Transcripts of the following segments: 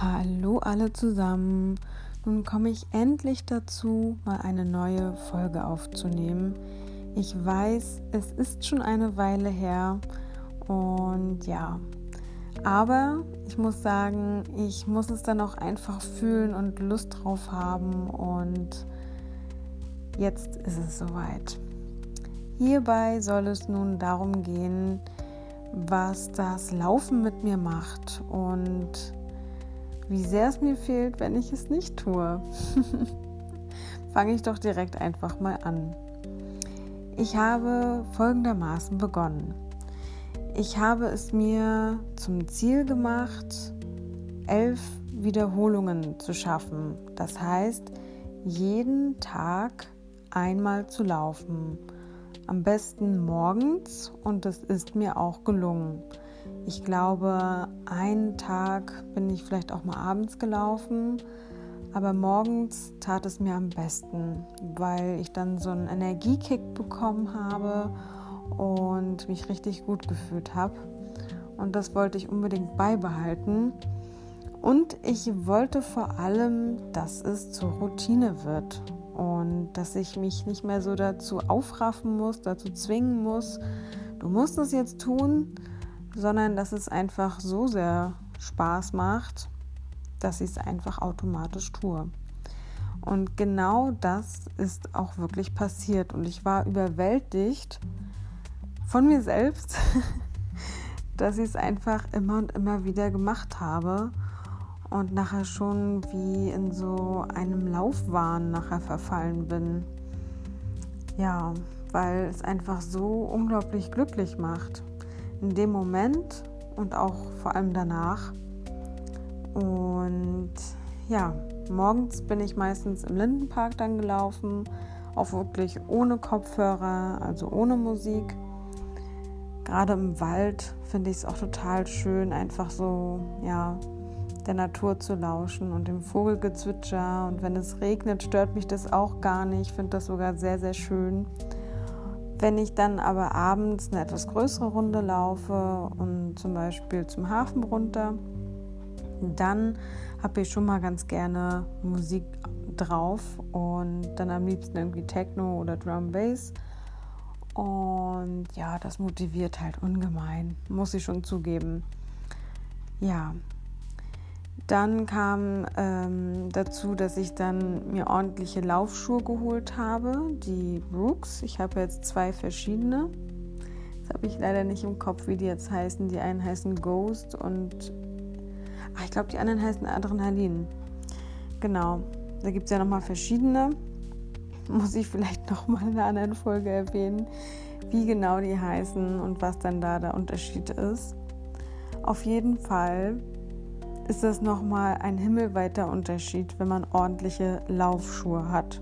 Hallo alle zusammen. Nun komme ich endlich dazu, mal eine neue Folge aufzunehmen. Ich weiß, es ist schon eine Weile her und ja, aber ich muss sagen, ich muss es dann auch einfach fühlen und Lust drauf haben und jetzt ist es soweit. Hierbei soll es nun darum gehen, was das Laufen mit mir macht und wie sehr es mir fehlt, wenn ich es nicht tue. Fange ich doch direkt einfach mal an. Ich habe folgendermaßen begonnen. Ich habe es mir zum Ziel gemacht, elf Wiederholungen zu schaffen. Das heißt, jeden Tag einmal zu laufen. Am besten morgens und es ist mir auch gelungen. Ich glaube, einen Tag bin ich vielleicht auch mal abends gelaufen, aber morgens tat es mir am besten, weil ich dann so einen Energiekick bekommen habe und mich richtig gut gefühlt habe. Und das wollte ich unbedingt beibehalten. Und ich wollte vor allem, dass es zur Routine wird und dass ich mich nicht mehr so dazu aufraffen muss, dazu zwingen muss, du musst es jetzt tun, sondern dass es einfach so sehr Spaß macht, dass ich es einfach automatisch tue. Und genau das ist auch wirklich passiert und ich war überwältigt von mir selbst, dass ich es einfach immer und immer wieder gemacht habe und nachher schon wie in so einem Laufwahn nachher verfallen bin. Ja, weil es einfach so unglaublich glücklich macht. In dem Moment und auch vor allem danach. Und ja, morgens bin ich meistens im Lindenpark dann gelaufen, auch wirklich ohne Kopfhörer, also ohne Musik. Gerade im Wald finde ich es auch total schön, einfach so, ja, der Natur zu lauschen und dem Vogelgezwitscher. Und wenn es regnet, stört mich das auch gar nicht. Ich finde das sogar sehr, sehr schön. Wenn ich dann aber abends eine etwas größere Runde laufe und zum Beispiel zum Hafen runter, dann habe ich schon mal ganz gerne Musik drauf und dann am liebsten irgendwie Techno oder Drum Bass. Und ja, das motiviert halt ungemein, muss ich schon zugeben. Ja, dann kam ähm, dazu, dass ich dann mir ordentliche Laufschuhe geholt habe, die Brooks. Ich habe jetzt zwei verschiedene. Das habe ich leider nicht im Kopf, wie die jetzt heißen. Die einen heißen Ghost und ach, ich glaube, die anderen heißen Adrenalin. Genau. Da gibt es ja nochmal verschiedene. Muss ich vielleicht nochmal in einer anderen Folge erwähnen, wie genau die heißen und was dann da der Unterschied ist. Auf jeden Fall ist das nochmal ein himmelweiter Unterschied, wenn man ordentliche Laufschuhe hat.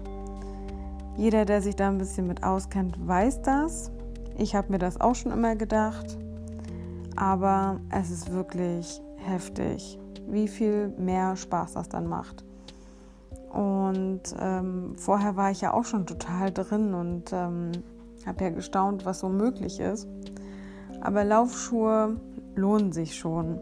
Jeder, der sich da ein bisschen mit auskennt, weiß das. Ich habe mir das auch schon immer gedacht. Aber es ist wirklich heftig, wie viel mehr Spaß das dann macht. Und ähm, vorher war ich ja auch schon total drin und ähm, habe ja gestaunt, was so möglich ist. Aber Laufschuhe lohnen sich schon.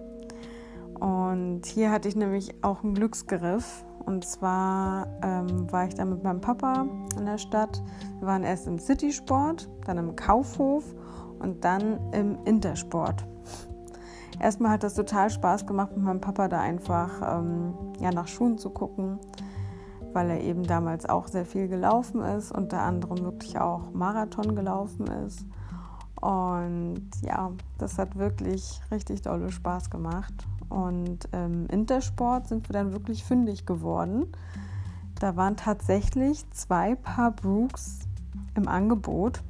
Und hier hatte ich nämlich auch einen Glücksgriff. Und zwar ähm, war ich da mit meinem Papa in der Stadt. Wir waren erst im Citysport, dann im Kaufhof und dann im Intersport. Erstmal hat das total Spaß gemacht, mit meinem Papa da einfach ähm, ja, nach Schuhen zu gucken, weil er eben damals auch sehr viel gelaufen ist, unter anderem wirklich auch Marathon gelaufen ist. Und ja, das hat wirklich richtig dolle Spaß gemacht. Und im ähm, Intersport sind wir dann wirklich fündig geworden. Da waren tatsächlich zwei Paar Brooks im Angebot.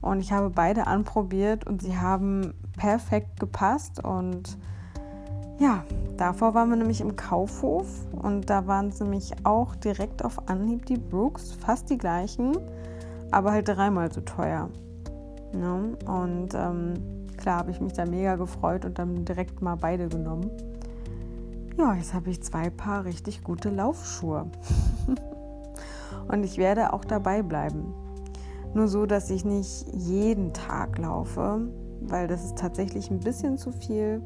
Und ich habe beide anprobiert und sie haben perfekt gepasst. Und ja, davor waren wir nämlich im Kaufhof und da waren sie nämlich auch direkt auf Anhieb die Brooks, fast die gleichen, aber halt dreimal so teuer. Ne? und ähm, Klar habe ich mich da mega gefreut und dann direkt mal beide genommen. Ja, jetzt habe ich zwei Paar richtig gute Laufschuhe. und ich werde auch dabei bleiben. Nur so, dass ich nicht jeden Tag laufe, weil das ist tatsächlich ein bisschen zu viel.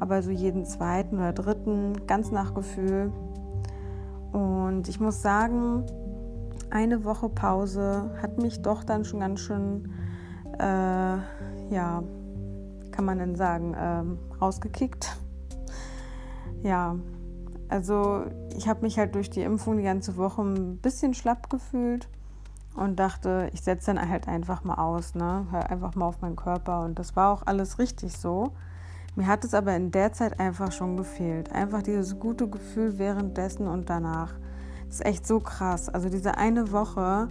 aber so jeden zweiten oder dritten, ganz nach Gefühl. Und ich muss sagen, eine Woche Pause hat mich doch dann schon ganz schön, äh, ja, kann man denn sagen, äh, rausgekickt. Ja, also ich habe mich halt durch die Impfung die ganze Woche ein bisschen schlapp gefühlt und dachte, ich setze dann halt einfach mal aus, ne? Hör einfach mal auf meinen Körper. Und das war auch alles richtig so. Mir hat es aber in der Zeit einfach schon gefehlt. Einfach dieses gute Gefühl währenddessen und danach. Das ist echt so krass. Also diese eine Woche,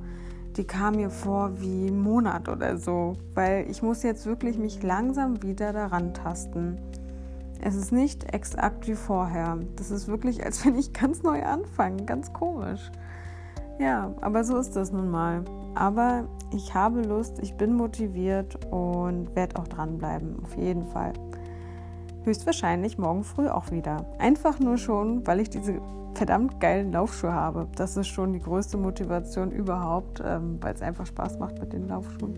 die kam mir vor wie ein Monat oder so. Weil ich muss jetzt wirklich mich langsam wieder daran tasten. Es ist nicht exakt wie vorher. Das ist wirklich, als wenn ich ganz neu anfange. Ganz komisch. Ja, aber so ist das nun mal. Aber ich habe Lust, ich bin motiviert und werde auch dranbleiben. Auf jeden Fall. Höchstwahrscheinlich morgen früh auch wieder. Einfach nur schon, weil ich diese verdammt geilen Laufschuhe habe. Das ist schon die größte Motivation überhaupt, ähm, weil es einfach Spaß macht mit den Laufschuhen.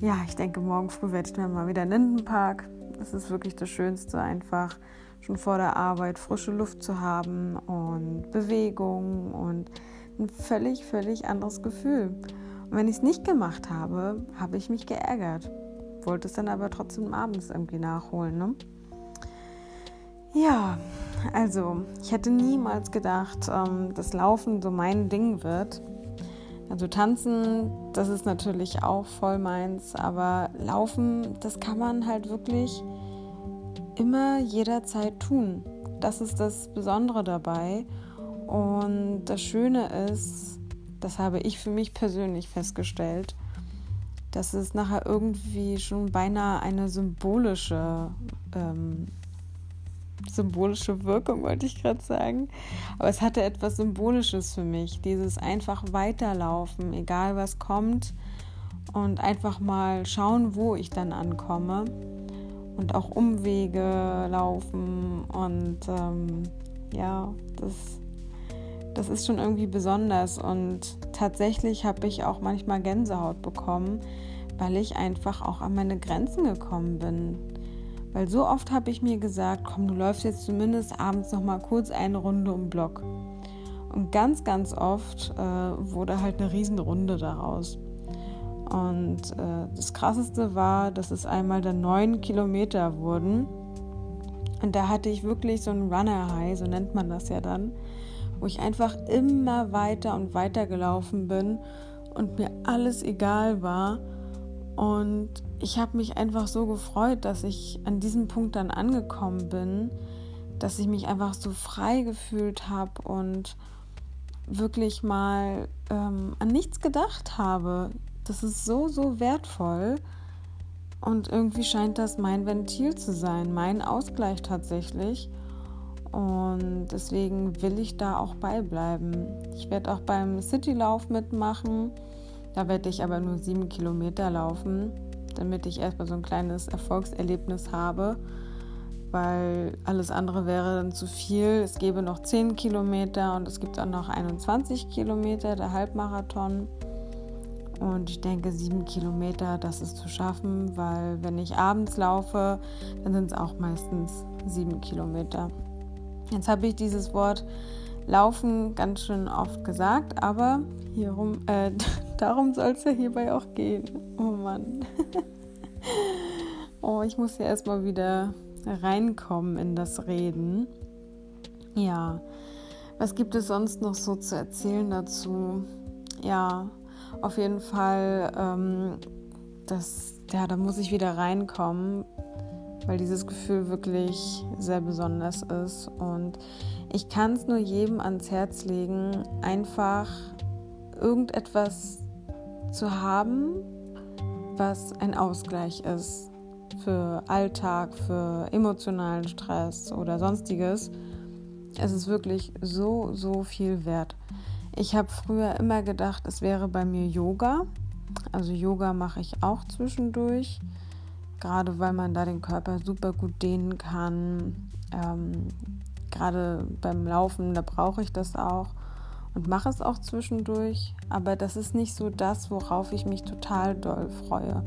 Ja, ich denke, morgen früh werde ich dann mal wieder in den Lindenpark es ist wirklich das Schönste, einfach schon vor der Arbeit frische Luft zu haben und Bewegung und ein völlig, völlig anderes Gefühl. Und wenn ich es nicht gemacht habe, habe ich mich geärgert. Wollte es dann aber trotzdem abends irgendwie nachholen. Ne? Ja, also ich hätte niemals gedacht, ähm, dass Laufen so mein Ding wird. Also tanzen, das ist natürlich auch voll meins, aber laufen, das kann man halt wirklich immer jederzeit tun. Das ist das Besondere dabei. Und das Schöne ist, das habe ich für mich persönlich festgestellt, dass es nachher irgendwie schon beinahe eine symbolische ähm, symbolische Wirkung, wollte ich gerade sagen. Aber es hatte etwas Symbolisches für mich. Dieses einfach weiterlaufen, egal was kommt. Und einfach mal schauen, wo ich dann ankomme. Und auch Umwege laufen. Und ähm, ja, das, das ist schon irgendwie besonders. Und tatsächlich habe ich auch manchmal Gänsehaut bekommen, weil ich einfach auch an meine Grenzen gekommen bin weil so oft habe ich mir gesagt, komm, du läufst jetzt zumindest abends noch mal kurz eine Runde um Block. Und ganz, ganz oft äh, wurde halt eine Riesenrunde daraus. Und äh, das Krasseste war, dass es einmal dann neun Kilometer wurden. Und da hatte ich wirklich so ein Runner-High, so nennt man das ja dann, wo ich einfach immer weiter und weiter gelaufen bin und mir alles egal war. Und ich habe mich einfach so gefreut, dass ich an diesem Punkt dann angekommen bin, dass ich mich einfach so frei gefühlt habe und wirklich mal ähm, an nichts gedacht habe. Das ist so, so wertvoll. Und irgendwie scheint das mein Ventil zu sein, mein Ausgleich tatsächlich. Und deswegen will ich da auch beibleiben. Ich werde auch beim Citylauf mitmachen. Da werde ich aber nur sieben Kilometer laufen damit ich erstmal so ein kleines Erfolgserlebnis habe, weil alles andere wäre dann zu viel. Es gäbe noch 10 Kilometer und es gibt auch noch 21 Kilometer, der Halbmarathon. Und ich denke, sieben Kilometer, das ist zu schaffen, weil wenn ich abends laufe, dann sind es auch meistens sieben Kilometer. Jetzt habe ich dieses Wort Laufen ganz schön oft gesagt, aber hierum, äh, darum soll es ja hierbei auch gehen. Oh Mann. oh, ich muss ja erstmal wieder reinkommen in das Reden. Ja, was gibt es sonst noch so zu erzählen dazu? Ja, auf jeden Fall, ähm, das, ja, da muss ich wieder reinkommen, weil dieses Gefühl wirklich sehr besonders ist. Und ich kann es nur jedem ans Herz legen, einfach irgendetwas zu haben, was ein Ausgleich ist für Alltag, für emotionalen Stress oder sonstiges. Es ist wirklich so, so viel wert. Ich habe früher immer gedacht, es wäre bei mir Yoga. Also Yoga mache ich auch zwischendurch, gerade weil man da den Körper super gut dehnen kann. Ähm, gerade beim Laufen, da brauche ich das auch und mache es auch zwischendurch, aber das ist nicht so das, worauf ich mich total doll freue.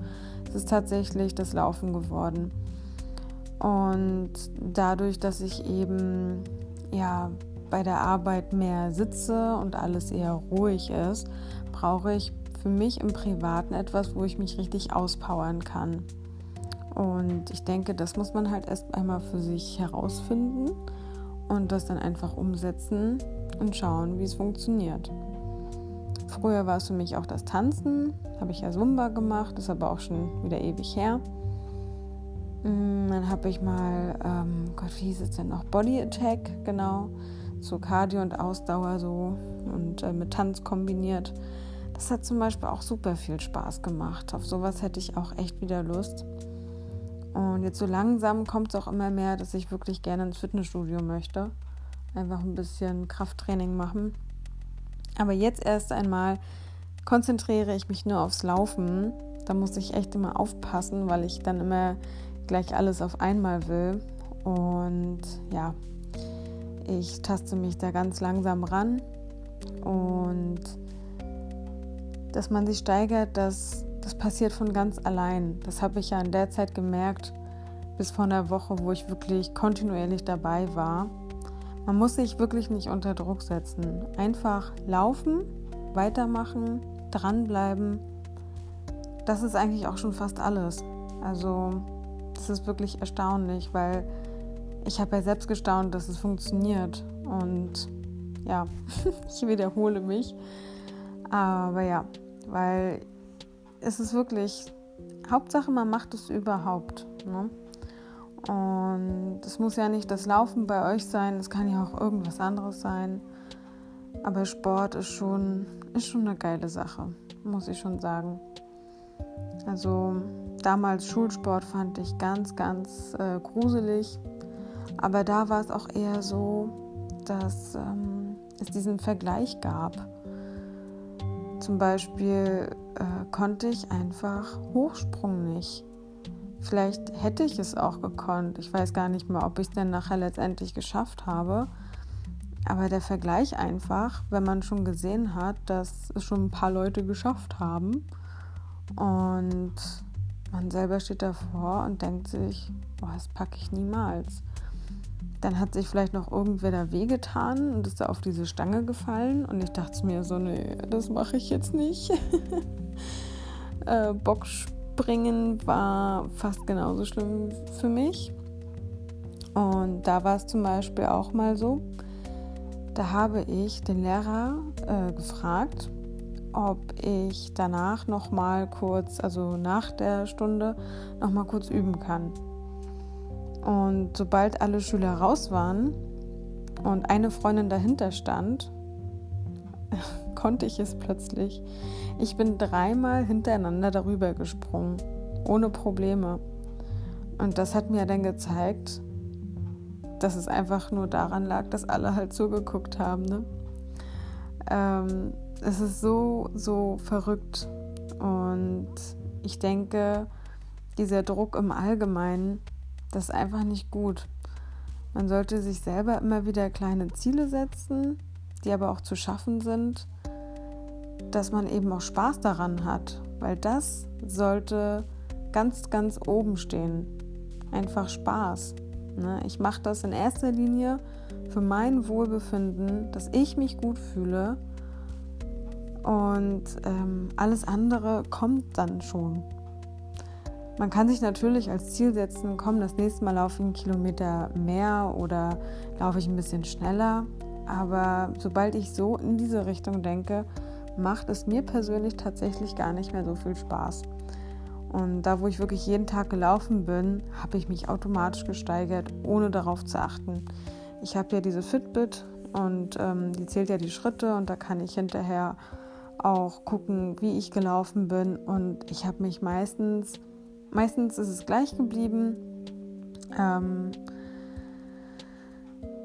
Es ist tatsächlich das Laufen geworden. Und dadurch, dass ich eben ja bei der Arbeit mehr sitze und alles eher ruhig ist, brauche ich für mich im Privaten etwas, wo ich mich richtig auspowern kann. Und ich denke, das muss man halt erst einmal für sich herausfinden und das dann einfach umsetzen und schauen, wie es funktioniert. Früher war es für mich auch das Tanzen, habe ich ja Zumba gemacht, ist aber auch schon wieder ewig her. Mm, dann habe ich mal, ähm, Gott, wie hieß es denn noch? Body Attack, genau. So Cardio und Ausdauer so und äh, mit Tanz kombiniert. Das hat zum Beispiel auch super viel Spaß gemacht. Auf sowas hätte ich auch echt wieder Lust. Und jetzt so langsam kommt es auch immer mehr, dass ich wirklich gerne ins Fitnessstudio möchte. Einfach ein bisschen Krafttraining machen. Aber jetzt erst einmal konzentriere ich mich nur aufs Laufen. Da muss ich echt immer aufpassen, weil ich dann immer gleich alles auf einmal will. Und ja, ich taste mich da ganz langsam ran. Und dass man sich steigert, das, das passiert von ganz allein. Das habe ich ja in der Zeit gemerkt, bis vor einer Woche, wo ich wirklich kontinuierlich dabei war. Man muss sich wirklich nicht unter Druck setzen. Einfach laufen, weitermachen, dranbleiben. Das ist eigentlich auch schon fast alles. Also das ist wirklich erstaunlich, weil ich habe ja selbst gestaunt, dass es funktioniert. Und ja, ich wiederhole mich. Aber ja, weil es ist wirklich, Hauptsache man macht es überhaupt. Ne? Und es muss ja nicht das Laufen bei euch sein, es kann ja auch irgendwas anderes sein. Aber Sport ist schon, ist schon eine geile Sache, muss ich schon sagen. Also damals Schulsport fand ich ganz, ganz äh, gruselig. Aber da war es auch eher so, dass ähm, es diesen Vergleich gab. Zum Beispiel äh, konnte ich einfach Hochsprung nicht. Vielleicht hätte ich es auch gekonnt. Ich weiß gar nicht mehr, ob ich es denn nachher letztendlich geschafft habe. Aber der Vergleich einfach, wenn man schon gesehen hat, dass es schon ein paar Leute geschafft haben und man selber steht davor und denkt sich, boah, das packe ich niemals. Dann hat sich vielleicht noch irgendwer da wehgetan und ist da auf diese Stange gefallen und ich dachte mir so, nee, das mache ich jetzt nicht. äh, Boxspringen war fast genauso schlimm für mich. Und da war es zum Beispiel auch mal so, da habe ich den Lehrer äh, gefragt, ob ich danach noch mal kurz, also nach der Stunde, noch mal kurz üben kann. Und sobald alle Schüler raus waren und eine Freundin dahinter stand, konnte ich es plötzlich. Ich bin dreimal hintereinander darüber gesprungen, ohne Probleme. Und das hat mir dann gezeigt, dass es einfach nur daran lag, dass alle halt zugeguckt haben. Ne? Ähm, es ist so, so verrückt. Und ich denke, dieser Druck im Allgemeinen, das ist einfach nicht gut. Man sollte sich selber immer wieder kleine Ziele setzen, die aber auch zu schaffen sind, dass man eben auch Spaß daran hat, weil das sollte ganz, ganz oben stehen. Einfach Spaß. Ne? Ich mache das in erster Linie für mein Wohlbefinden, dass ich mich gut fühle und ähm, alles andere kommt dann schon. Man kann sich natürlich als Ziel setzen, komm, das nächste Mal laufe ich einen Kilometer mehr oder laufe ich ein bisschen schneller. Aber sobald ich so in diese Richtung denke, macht es mir persönlich tatsächlich gar nicht mehr so viel Spaß. Und da, wo ich wirklich jeden Tag gelaufen bin, habe ich mich automatisch gesteigert, ohne darauf zu achten. Ich habe ja diese Fitbit und ähm, die zählt ja die Schritte und da kann ich hinterher auch gucken, wie ich gelaufen bin. Und ich habe mich meistens, meistens ist es gleich geblieben. Ähm,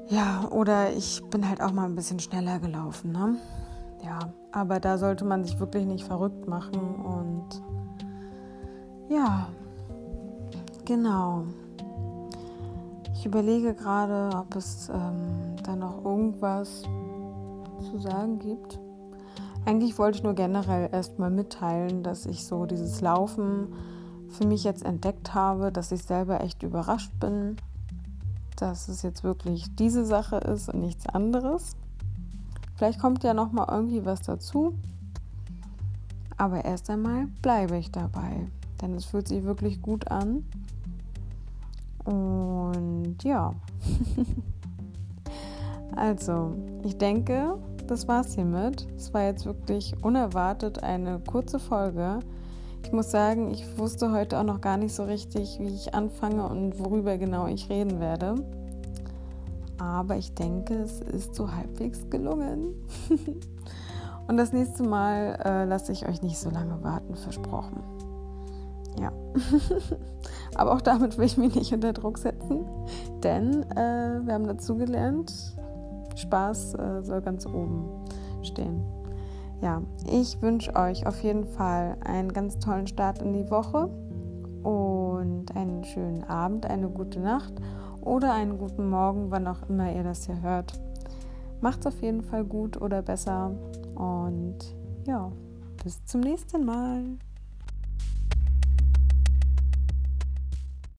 ja, oder ich bin halt auch mal ein bisschen schneller gelaufen. Ne? Ja, aber da sollte man sich wirklich nicht verrückt machen und ja, genau. Ich überlege gerade, ob es ähm, da noch irgendwas zu sagen gibt. Eigentlich wollte ich nur generell erstmal mitteilen, dass ich so dieses Laufen für mich jetzt entdeckt habe, dass ich selber echt überrascht bin, dass es jetzt wirklich diese Sache ist und nichts anderes. Vielleicht kommt ja noch mal irgendwie was dazu. Aber erst einmal bleibe ich dabei, denn es fühlt sich wirklich gut an. Und ja. also, ich denke, das war's hiermit. Es war jetzt wirklich unerwartet eine kurze Folge. Ich muss sagen, ich wusste heute auch noch gar nicht so richtig, wie ich anfange und worüber genau ich reden werde. Aber ich denke, es ist so halbwegs gelungen. und das nächste Mal äh, lasse ich euch nicht so lange warten, versprochen. Ja. Aber auch damit will ich mich nicht unter Druck setzen, denn äh, wir haben dazu gelernt, Spaß äh, soll ganz oben stehen. Ja, ich wünsche euch auf jeden Fall einen ganz tollen Start in die Woche und einen schönen Abend, eine gute Nacht oder einen guten Morgen, wann auch immer ihr das hier hört. Macht's auf jeden Fall gut oder besser und ja, bis zum nächsten Mal.